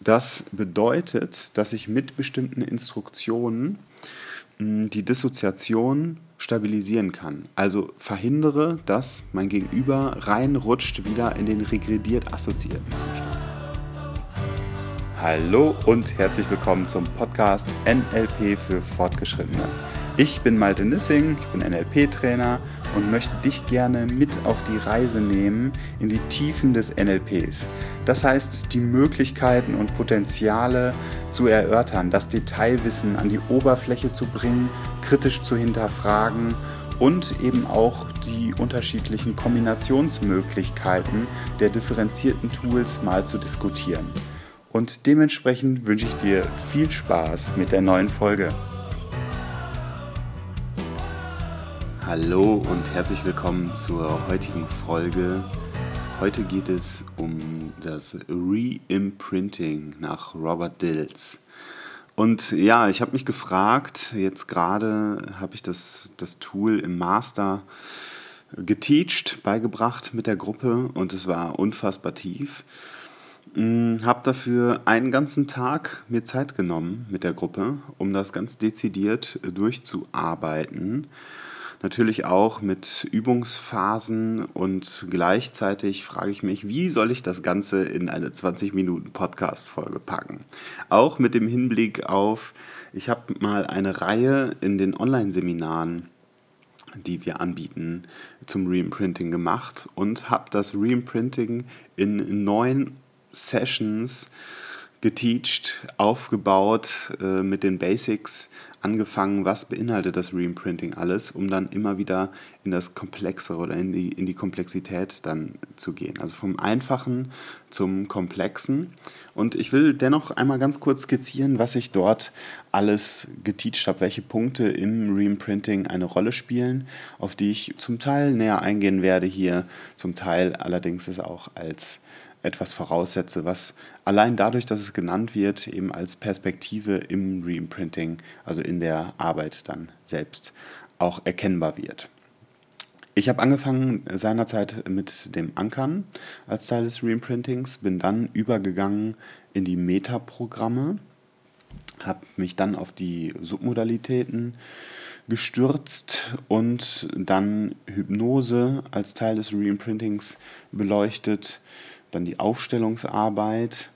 Das bedeutet, dass ich mit bestimmten Instruktionen hm, die Dissoziation stabilisieren kann. Also verhindere, dass mein Gegenüber reinrutscht wieder in den regrediert assoziierten Zustand. Hallo und herzlich willkommen zum Podcast NLP für Fortgeschrittene. Ich bin Malte Nissing, ich bin NLP-Trainer und möchte dich gerne mit auf die Reise nehmen in die Tiefen des NLPs. Das heißt, die Möglichkeiten und Potenziale zu erörtern, das Detailwissen an die Oberfläche zu bringen, kritisch zu hinterfragen und eben auch die unterschiedlichen Kombinationsmöglichkeiten der differenzierten Tools mal zu diskutieren. Und dementsprechend wünsche ich dir viel Spaß mit der neuen Folge. Hallo und herzlich willkommen zur heutigen Folge. Heute geht es um das Reimprinting nach Robert Dills. Und ja, ich habe mich gefragt, jetzt gerade habe ich das, das Tool im Master geteacht, beigebracht mit der Gruppe und es war unfassbar tief. Hm, habe dafür einen ganzen Tag mir Zeit genommen mit der Gruppe, um das ganz dezidiert durchzuarbeiten natürlich auch mit Übungsphasen und gleichzeitig frage ich mich, wie soll ich das Ganze in eine 20 Minuten Podcast-Folge packen? Auch mit dem Hinblick auf, ich habe mal eine Reihe in den Online-Seminaren die wir anbieten, zum Reimprinting gemacht und habe das Reimprinting in neun Sessions geteacht, aufgebaut äh, mit den Basics angefangen, was beinhaltet das Reimprinting alles, um dann immer wieder in das Komplexere oder in die, in die Komplexität dann zu gehen. Also vom Einfachen zum Komplexen. Und ich will dennoch einmal ganz kurz skizzieren, was ich dort alles geteacht habe, welche Punkte im Reimprinting eine Rolle spielen, auf die ich zum Teil näher eingehen werde hier, zum Teil allerdings es auch als etwas voraussetze, was allein dadurch, dass es genannt wird, eben als Perspektive im Reimprinting, also in der Arbeit dann selbst auch erkennbar wird. Ich habe angefangen seinerzeit mit dem Ankern als Teil des Reimprintings, bin dann übergegangen in die Metaprogramme, habe mich dann auf die Submodalitäten gestürzt und dann Hypnose als Teil des Reimprintings beleuchtet, dann die Aufstellungsarbeit,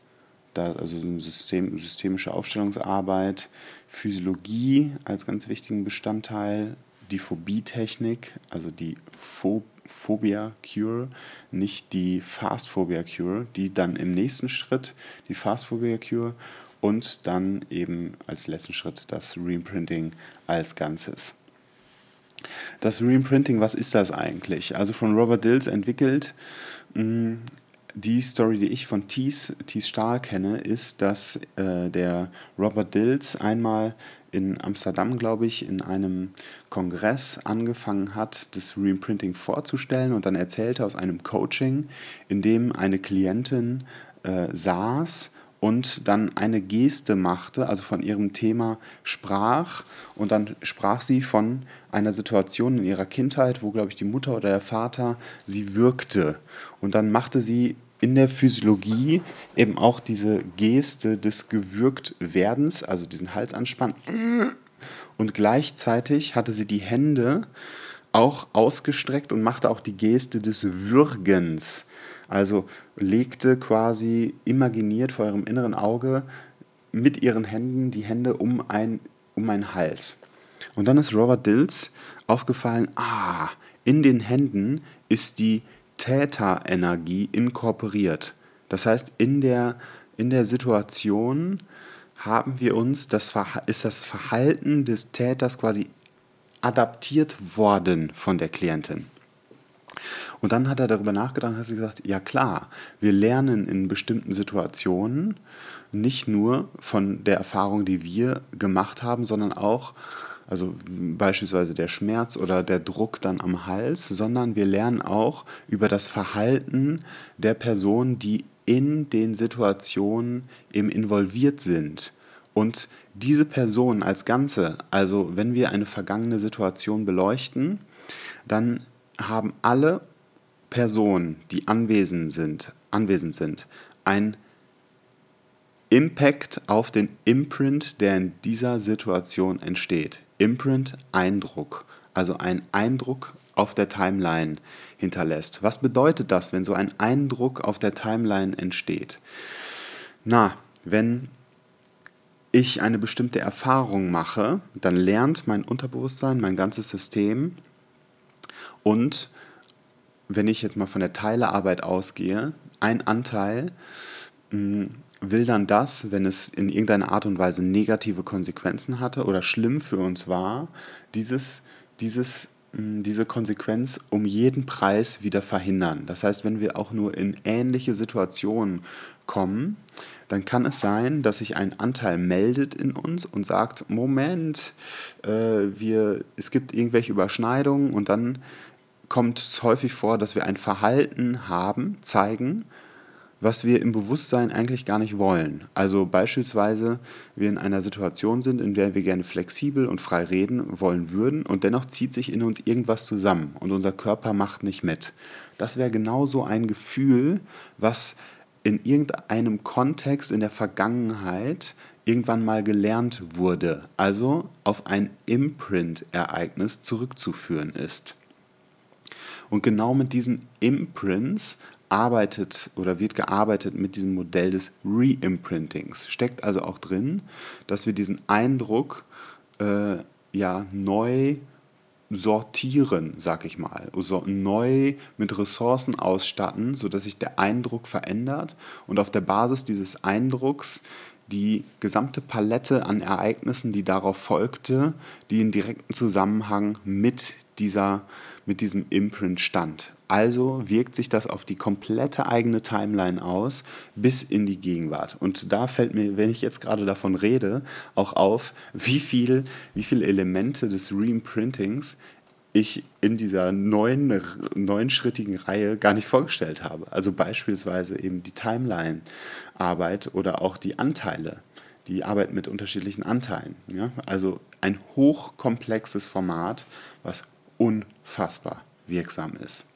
da, also System, systemische Aufstellungsarbeit, Physiologie als ganz wichtigen Bestandteil, die Phobie-Technik, also die Pho Phobia Cure, nicht die Fast Phobia Cure, die dann im nächsten Schritt die Fast Phobia Cure und dann eben als letzten Schritt das Reimprinting als Ganzes. Das Reimprinting, was ist das eigentlich? Also von Robert Dills entwickelt, mm, die Story, die ich von Thies, Thies Stahl kenne, ist, dass äh, der Robert Dills einmal in Amsterdam, glaube ich, in einem Kongress angefangen hat, das Reimprinting vorzustellen und dann erzählte aus einem Coaching, in dem eine Klientin äh, saß und dann eine Geste machte, also von ihrem Thema sprach und dann sprach sie von einer Situation in ihrer Kindheit, wo, glaube ich, die Mutter oder der Vater sie wirkte. Und dann machte sie in der Physiologie eben auch diese Geste des Gewürgtwerdens, also diesen Halsanspann. Und gleichzeitig hatte sie die Hände auch ausgestreckt und machte auch die Geste des Würgens. Also legte quasi imaginiert vor eurem inneren Auge mit ihren Händen die Hände um, ein, um einen Hals. Und dann ist Robert Dills aufgefallen, ah, in den Händen ist die Täterenergie inkorporiert. Das heißt, in der, in der Situation haben wir uns, das ist das Verhalten des Täters quasi adaptiert worden von der Klientin. Und dann hat er darüber nachgedacht und hat gesagt, ja klar, wir lernen in bestimmten Situationen nicht nur von der Erfahrung, die wir gemacht haben, sondern auch, also beispielsweise der Schmerz oder der Druck dann am Hals, sondern wir lernen auch über das Verhalten der Person, die in den Situationen eben involviert sind. Und diese Person als Ganze, also wenn wir eine vergangene Situation beleuchten, dann haben alle Personen, die anwesend sind, anwesend sind, ein Impact auf den Imprint, der in dieser Situation entsteht. Imprint, Eindruck, also ein Eindruck auf der Timeline hinterlässt. Was bedeutet das, wenn so ein Eindruck auf der Timeline entsteht? Na, wenn ich eine bestimmte Erfahrung mache, dann lernt mein Unterbewusstsein, mein ganzes System und wenn ich jetzt mal von der Teilearbeit ausgehe, ein Anteil mh, hm, will dann das, wenn es in irgendeiner Art und Weise negative Konsequenzen hatte oder schlimm für uns war, dieses, dieses, hm, diese Konsequenz um jeden Preis wieder verhindern. Das heißt, wenn wir auch nur in ähnliche Situationen kommen, dann kann es sein, dass sich ein Anteil meldet in uns und sagt, Moment, äh, wir, es gibt irgendwelche Überschneidungen und dann kommt es häufig vor, dass wir ein Verhalten haben, zeigen, was wir im Bewusstsein eigentlich gar nicht wollen. Also beispielsweise wir in einer Situation sind, in der wir gerne flexibel und frei reden wollen würden und dennoch zieht sich in uns irgendwas zusammen und unser Körper macht nicht mit. Das wäre genauso ein Gefühl, was in irgendeinem Kontext in der Vergangenheit irgendwann mal gelernt wurde, also auf ein Imprint-Ereignis zurückzuführen ist. Und genau mit diesen Imprints arbeitet oder wird gearbeitet mit diesem Modell des Reimprintings. Steckt also auch drin, dass wir diesen Eindruck äh, ja neu sortieren, sag ich mal, also neu mit Ressourcen ausstatten, sodass sich der Eindruck verändert und auf der Basis dieses Eindrucks die gesamte Palette an Ereignissen, die darauf folgte, die in direktem Zusammenhang mit, dieser, mit diesem Imprint stand. Also wirkt sich das auf die komplette eigene Timeline aus bis in die Gegenwart. Und da fällt mir, wenn ich jetzt gerade davon rede, auch auf, wie viel, wie viele Elemente des Reimprintings ich in dieser neuen, neunschrittigen Reihe gar nicht vorgestellt habe. Also beispielsweise eben die Timeline-Arbeit oder auch die Anteile, die Arbeit mit unterschiedlichen Anteilen. Ja? Also ein hochkomplexes Format, was unfassbar wirksam ist.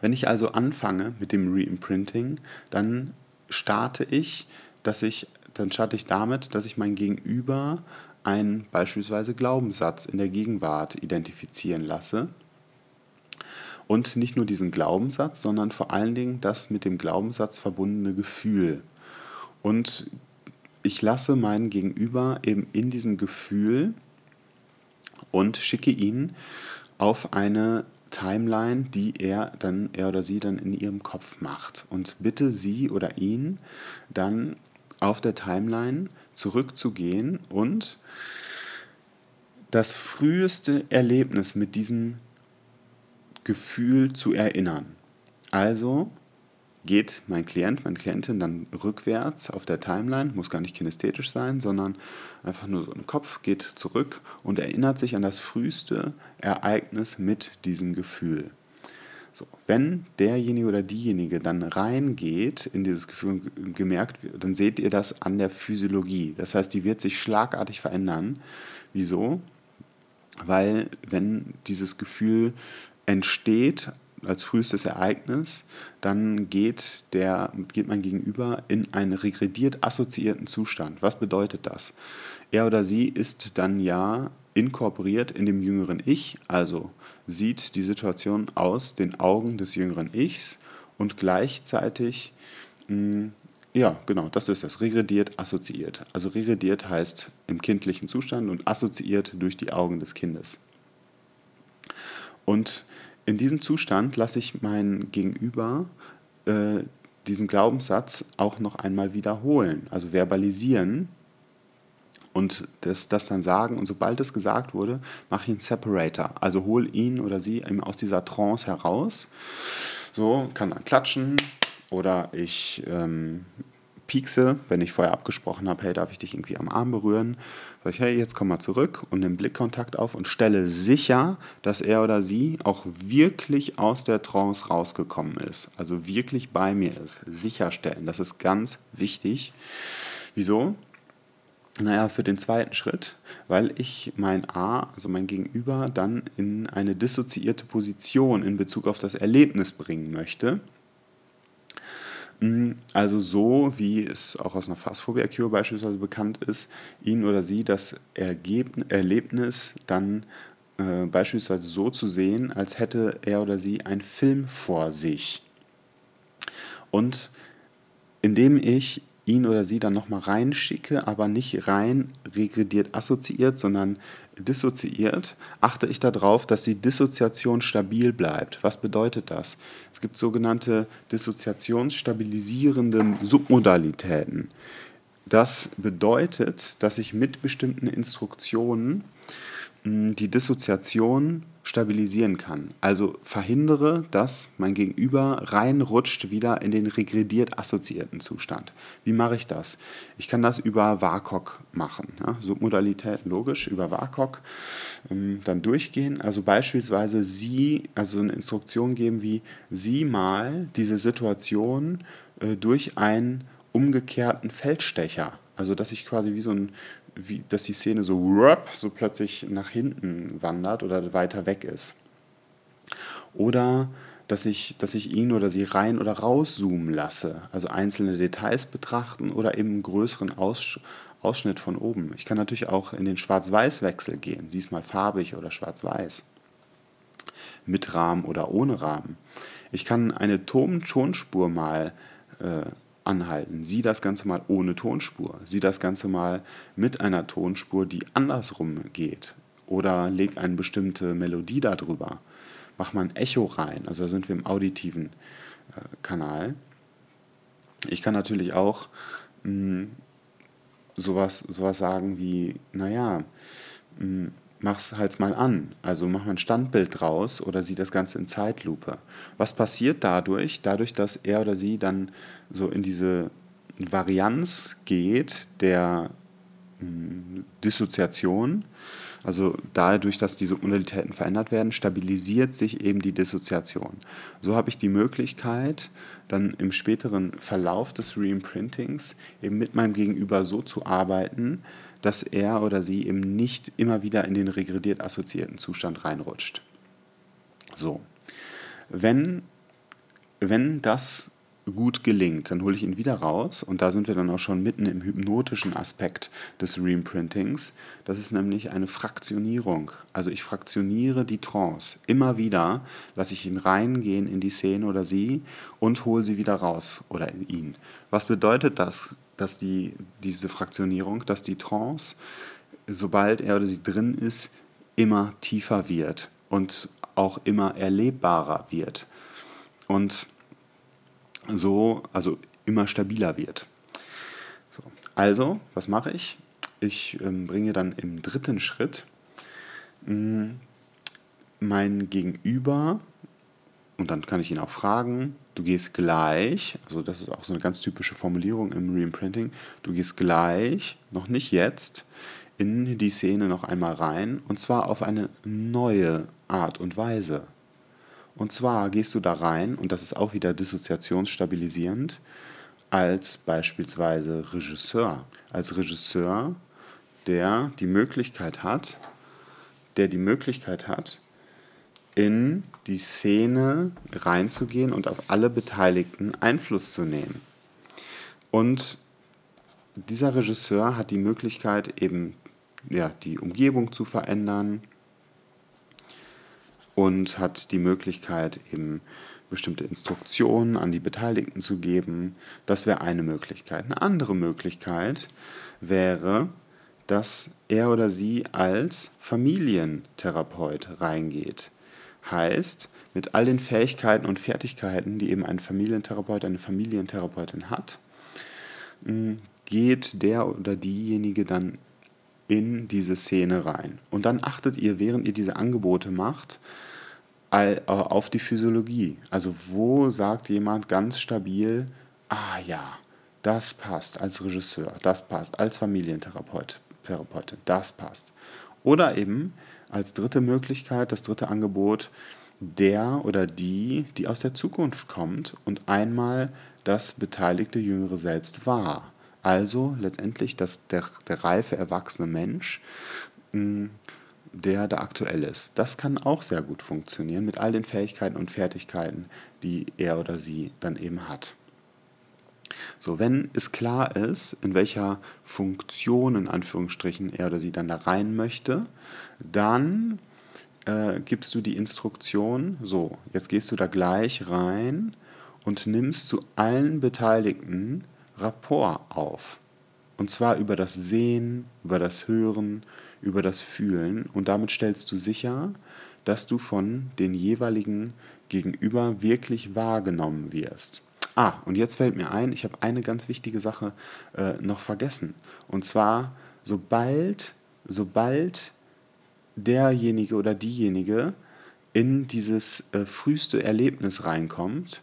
Wenn ich also anfange mit dem Reimprinting, dann starte ich, dass ich, dann starte ich damit, dass ich mein Gegenüber einen beispielsweise Glaubenssatz in der Gegenwart identifizieren lasse. Und nicht nur diesen Glaubenssatz, sondern vor allen Dingen das mit dem Glaubenssatz verbundene Gefühl. Und ich lasse meinen Gegenüber eben in diesem Gefühl und schicke ihn auf eine Timeline, die er dann er oder sie dann in ihrem Kopf macht und bitte sie oder ihn dann auf der Timeline zurückzugehen und das früheste Erlebnis mit diesem Gefühl zu erinnern. Also geht mein Klient, meine Klientin dann rückwärts auf der Timeline, muss gar nicht kinästhetisch sein, sondern einfach nur so im Kopf, geht zurück und erinnert sich an das früheste Ereignis mit diesem Gefühl. So, wenn derjenige oder diejenige dann reingeht in dieses Gefühl und gemerkt wird, dann seht ihr das an der Physiologie. Das heißt, die wird sich schlagartig verändern. Wieso? Weil wenn dieses Gefühl entsteht als frühestes Ereignis, dann geht, der, geht man gegenüber in einen regrediert assoziierten Zustand. Was bedeutet das? Er oder sie ist dann ja inkorporiert in dem jüngeren Ich, also sieht die Situation aus den Augen des jüngeren Ichs und gleichzeitig, mh, mm, ja, genau, das ist das, regrediert, assoziiert. Also regrediert heißt im kindlichen Zustand und assoziiert durch die Augen des Kindes. Und in diesem Zustand lasse ich mein Gegenüber äh, diesen Glaubenssatz auch noch einmal wiederholen, also verbalisieren, und das, das dann sagen. Und sobald es gesagt wurde, mache ich einen Separator. Also hole ihn oder sie aus dieser Trance heraus. So, kann dann klatschen oder ich ähm, piekse, wenn ich vorher abgesprochen habe, hey, darf ich dich irgendwie am Arm berühren? Sag ich, hey, jetzt komm mal zurück und nimm Blickkontakt auf und stelle sicher, dass er oder sie auch wirklich aus der Trance rausgekommen ist. Also wirklich bei mir ist. Sicherstellen, das ist ganz wichtig. Wieso? Naja, für den zweiten Schritt, weil ich mein A, also mein Gegenüber, dann in eine dissoziierte Position in Bezug auf das Erlebnis bringen möchte. Mm, also so, wie es auch aus einer Phasphobia Cure beispielsweise bekannt ist, ihn oder sie das Erlebnis dann äh, beispielsweise so zu sehen, als hätte er oder sie einen Film vor sich. Und indem ich ihn oder sie dann nochmal reinschicke, aber nicht rein regrediert assoziiert, sondern dissoziiert, achte ich darauf, dass die Dissoziation stabil bleibt. Was bedeutet das? Es gibt sogenannte dissoziationsstabilisierende Submodalitäten. Das bedeutet, dass ich mit bestimmten Instruktionen die Dissoziation stabilisieren kann. Also verhindere, dass mein Gegenüber reinrutscht wieder in den regrediert assoziierten Zustand. Wie mache ich das? Ich kann das über WAKOK machen. Ja? Submodalität logisch über WAKOK ähm, dann durchgehen. Also beispielsweise Sie, also eine Instruktion geben wie Sie mal diese Situation äh, durch einen umgekehrten Feldstecher. Also dass ich quasi wie so ein wie, dass die Szene so, so plötzlich nach hinten wandert oder weiter weg ist. Oder dass ich, dass ich ihn oder sie rein oder rauszoomen lasse, also einzelne Details betrachten oder eben einen größeren Aus, Ausschnitt von oben. Ich kann natürlich auch in den Schwarz-Weiß-Wechsel gehen, diesmal farbig oder schwarz-weiß, mit Rahmen oder ohne Rahmen. Ich kann eine Tonspur mal äh, anhalten. Sieh das Ganze mal ohne Tonspur. Sieh das Ganze mal mit einer Tonspur, die andersrum geht. Oder leg eine bestimmte Melodie darüber. Mach mal ein Echo rein. Also da sind wir im auditiven äh, Kanal. Ich kann natürlich auch mh, hm, sowas, sowas sagen wie, naja, mh, hm, mach's halt mal an. Also mach mal ein Standbild draus oder sieh das Ganze in Zeitlupe. Was passiert dadurch? Dadurch, dass er oder sie dann so in diese Varianz geht der hm, Dissoziation, also dadurch, dass diese Modalitäten verändert werden, stabilisiert sich eben die Dissoziation. So habe ich die Möglichkeit, dann im späteren Verlauf des Reimprintings eben mit meinem Gegenüber so zu arbeiten, dass er oder sie eben nicht immer wieder in den regrediert assoziierten Zustand reinrutscht. So, wenn, wenn das gut gelingt, dann hole ich ihn wieder raus und da sind wir dann auch schon mitten im hypnotischen Aspekt des Reimprintings. Das ist nämlich eine Fraktionierung. Also ich fraktioniere die Trance. Immer wieder lasse ich ihn reingehen in die Szene oder sie und hole sie wieder raus oder ihn. Was bedeutet das? dass die, diese Fraktionierung, dass die Trance, sobald er oder sie drin ist, immer tiefer wird und auch immer erlebbarer wird. Und so, also immer stabiler wird. So. Also, was mache ich? Ich ähm, bringe dann im dritten Schritt mh, mm, mein Gegenüber und dann kann ich ihn auch fragen, du gehst gleich, also das ist auch so eine ganz typische Formulierung im Reimprinting, du gehst gleich, noch nicht jetzt, in die Szene noch einmal rein und zwar auf eine neue Art und Weise. Und zwar gehst du da rein, und das ist auch wieder dissoziationsstabilisierend, als beispielsweise Regisseur. Als Regisseur, der die Möglichkeit hat, der die Möglichkeit hat, in die Szene reinzugehen und auf alle Beteiligten Einfluss zu nehmen. Und dieser Regisseur hat die Möglichkeit, eben ja, die Umgebung zu verändern und hat die Möglichkeit, eben bestimmte Instruktionen an die Beteiligten zu geben. Das wäre eine Möglichkeit. Eine andere Möglichkeit wäre, dass er oder sie als Familientherapeut reingeht. Heißt, mit all den Fähigkeiten und Fertigkeiten, die eben ein Familientherapeut, eine Familientherapeutin hat, geht der oder diejenige dann in diese Szene rein. Und dann achtet ihr, während ihr diese Angebote macht, äh, auf die Physiologie. Also wo sagt jemand ganz stabil, ah ja, das passt als Regisseur, das passt als Familientherapeutin, das passt. Oder eben, als dritte Möglichkeit, das dritte Angebot, der oder die, die aus der Zukunft kommt und einmal das beteiligte jüngere Selbst war. Also letztendlich das, der, der reife, erwachsene Mensch, hm, der da aktuell ist. Das kann auch sehr gut funktionieren mit all den Fähigkeiten und Fertigkeiten, die er oder sie dann eben hat. So, wenn es klar ist, in welcher Funktion in Anführungsstrichen er oder sie dann da rein möchte, dann äh, gibst du die Instruktion, so, jetzt gehst du da gleich rein und nimmst zu allen Beteiligten Rapport auf. Und zwar über das Sehen, über das Hören, über das Fühlen. Und damit stellst du sicher, dass du von den jeweiligen Gegenüber wirklich wahrgenommen wirst. Ah, und jetzt fällt mir ein, ich habe eine ganz wichtige Sache äh, noch vergessen. Und zwar, sobald, sobald derjenige oder diejenige in dieses äh, früheste Erlebnis reinkommt,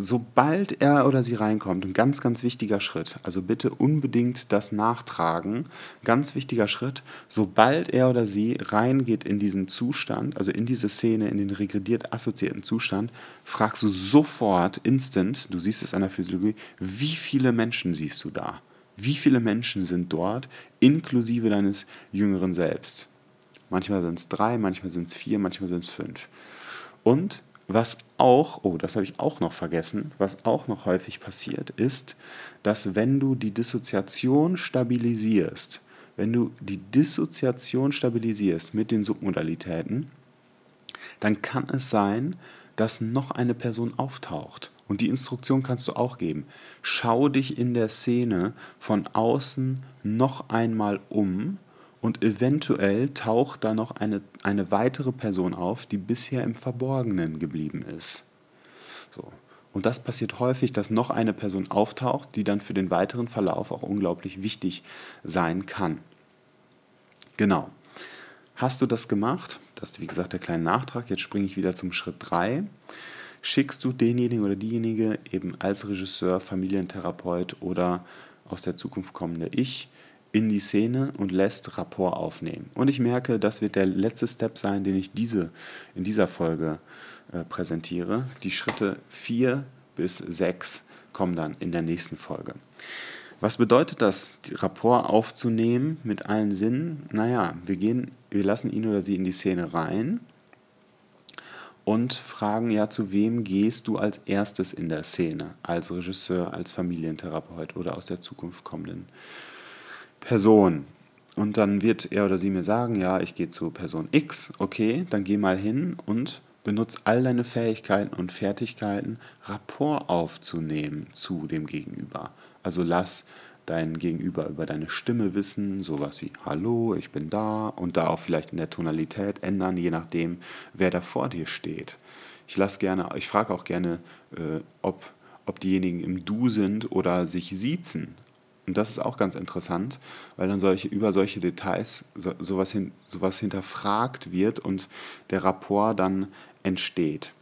sobald er oder sie reinkommt, ein ganz, ganz wichtiger Schritt, also bitte unbedingt das nachtragen, ganz wichtiger Schritt, sobald er oder sie reingeht in diesen Zustand, also in diese Szene, in den regrediert assoziierten Zustand, fragst du sofort, instant, du siehst es an der Physiologie, wie viele Menschen siehst du da? Wie viele Menschen sind dort, inklusive deines jüngeren Selbst? Manchmal sind es drei, manchmal sind es vier, manchmal sind es fünf. Und was auch, oh, das habe ich auch noch vergessen, was auch noch häufig passiert, ist, dass wenn du die Dissoziation stabilisierst, wenn du die Dissoziation stabilisierst mit den Submodalitäten, dann kann es sein, dass noch eine Person auftaucht. Und die Instruktion kannst du auch geben. Schau dich in der Szene von außen noch einmal um und eventuell taucht da noch eine, eine weitere Person auf, die bisher im Verborgenen geblieben ist. So. Und das passiert häufig, dass noch eine Person auftaucht, die dann für den weiteren Verlauf auch unglaublich wichtig sein kann. Genau. Hast du das gemacht? Das ist wie gesagt der kleine Nachtrag. Jetzt springe ich wieder zum Schritt 3. Schickst du denjenigen oder diejenige eben als Regisseur, Familientherapeut oder aus der Zukunft kommende Ich in die Szene und lässt Rapport aufnehmen. Und ich merke, das wird der letzte Step sein, den ich diese, in dieser Folge äh, präsentiere. Die Schritte 4 bis 6 kommen dann in der nächsten Folge. Was bedeutet das, Rapport aufzunehmen mit allen Sinnen? Naja, wir, gehen, wir lassen ihn oder sie in die Szene rein und fragen ja, zu wem gehst du als erstes in der Szene, als Regisseur, als Familientherapeut oder aus der Zukunft kommenden Person. Und dann wird er oder sie mir sagen, ja, ich gehe zu Person X, okay, dann geh mal hin und benutze all deine Fähigkeiten und Fertigkeiten, Rapport aufzunehmen zu dem Gegenüber. Also lass dein Gegenüber über deine Stimme wissen, sowas wie Hallo, ich bin da und da auch vielleicht in der Tonalität ändern, je nachdem, wer da vor dir steht. Ich lass gerne, ich frage auch gerne, äh, ob, ob diejenigen im Du sind oder sich siezen. Und das ist auch ganz interessant, weil dann solche, über solche Details so, sowas, hin, sowas hinterfragt wird und der Rapport dann entsteht.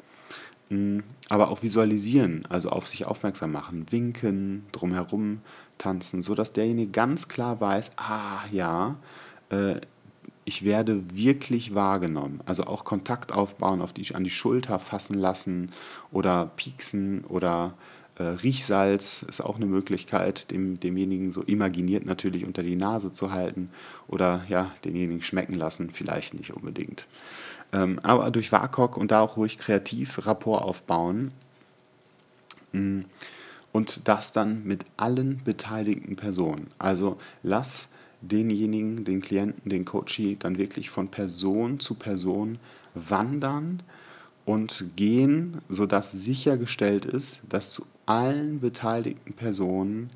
Mm, aber auch visualisieren, also auf sich aufmerksam machen, winken, drumherum tanzen, sodass derjenige ganz klar weiß, ah ja, äh, ich werde wirklich wahrgenommen. Also auch Kontakt aufbauen, auf die, an die Schulter fassen lassen oder pieksen oder äh, Riechsalz ist auch eine Möglichkeit, dem, demjenigen so imaginiert natürlich unter die Nase zu halten oder ja, denjenigen schmecken lassen, vielleicht nicht unbedingt. Ähm, aber durch WAKOK und da auch ruhig kreativ Rapport aufbauen mm, und das dann mit allen beteiligten Personen. Also lass denjenigen, den Klienten, den Coachie dann wirklich von Person zu Person wandern und gehen, sodass sichergestellt ist, dass zu allen beteiligten Personen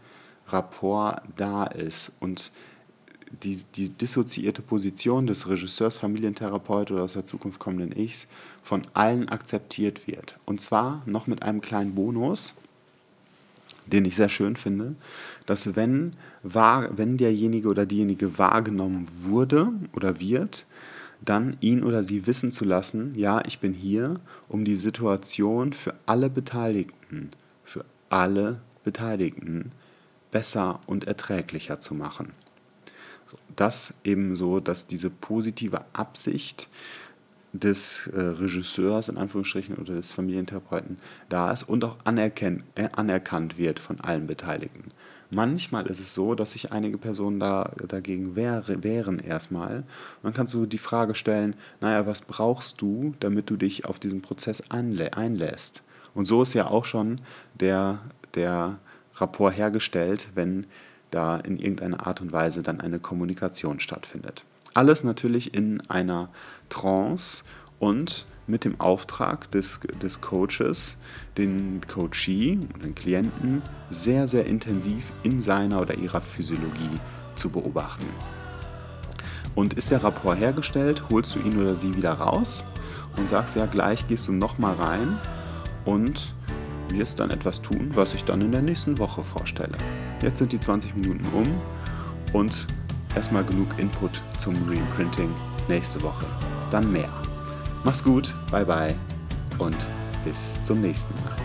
Rapport da ist und die, die dissoziierte Position des Regisseurs, Familientherapeut oder aus der Zukunft kommenden Ichs von allen akzeptiert wird. Und zwar noch mit einem kleinen Bonus, den ich sehr schön finde, dass wenn, wenn derjenige oder diejenige wahrgenommen wurde oder wird, dann ihn oder sie wissen zu lassen, ja, ich bin hier, um die Situation für alle Beteiligten, für alle Beteiligten besser und erträglicher zu machen. Das eben so, dass diese positive Absicht des äh, Regisseurs in Anführungsstrichen oder des Familientherapeuten da ist und auch äh, anerkannt wird von allen Beteiligten. Manchmal ist es so, dass sich einige Personen da, dagegen wäre, wehren erstmal. Und dann kannst du die Frage stellen, naja, was brauchst du, damit du dich auf diesen Prozess einlä einlässt? Und so ist ja auch schon der, der Rapport hergestellt, wenn da in irgendeiner Art und Weise dann eine Kommunikation stattfindet. Alles natürlich in einer Trance und mit dem Auftrag des, des Coaches, den Coachee, den Klienten, sehr, sehr intensiv in seiner oder ihrer Physiologie zu beobachten. Und ist der Rapport hergestellt, holst du ihn oder sie wieder raus und sagst, ja, gleich gehst du nochmal rein und wirst dann etwas tun, was ich dann in der nächsten Woche vorstelle. Jetzt sind die 20 Minuten um und erstmal genug Input zum Reprinting nächste Woche. Dann mehr. Mach's gut, bye bye und bis zum nächsten Mal.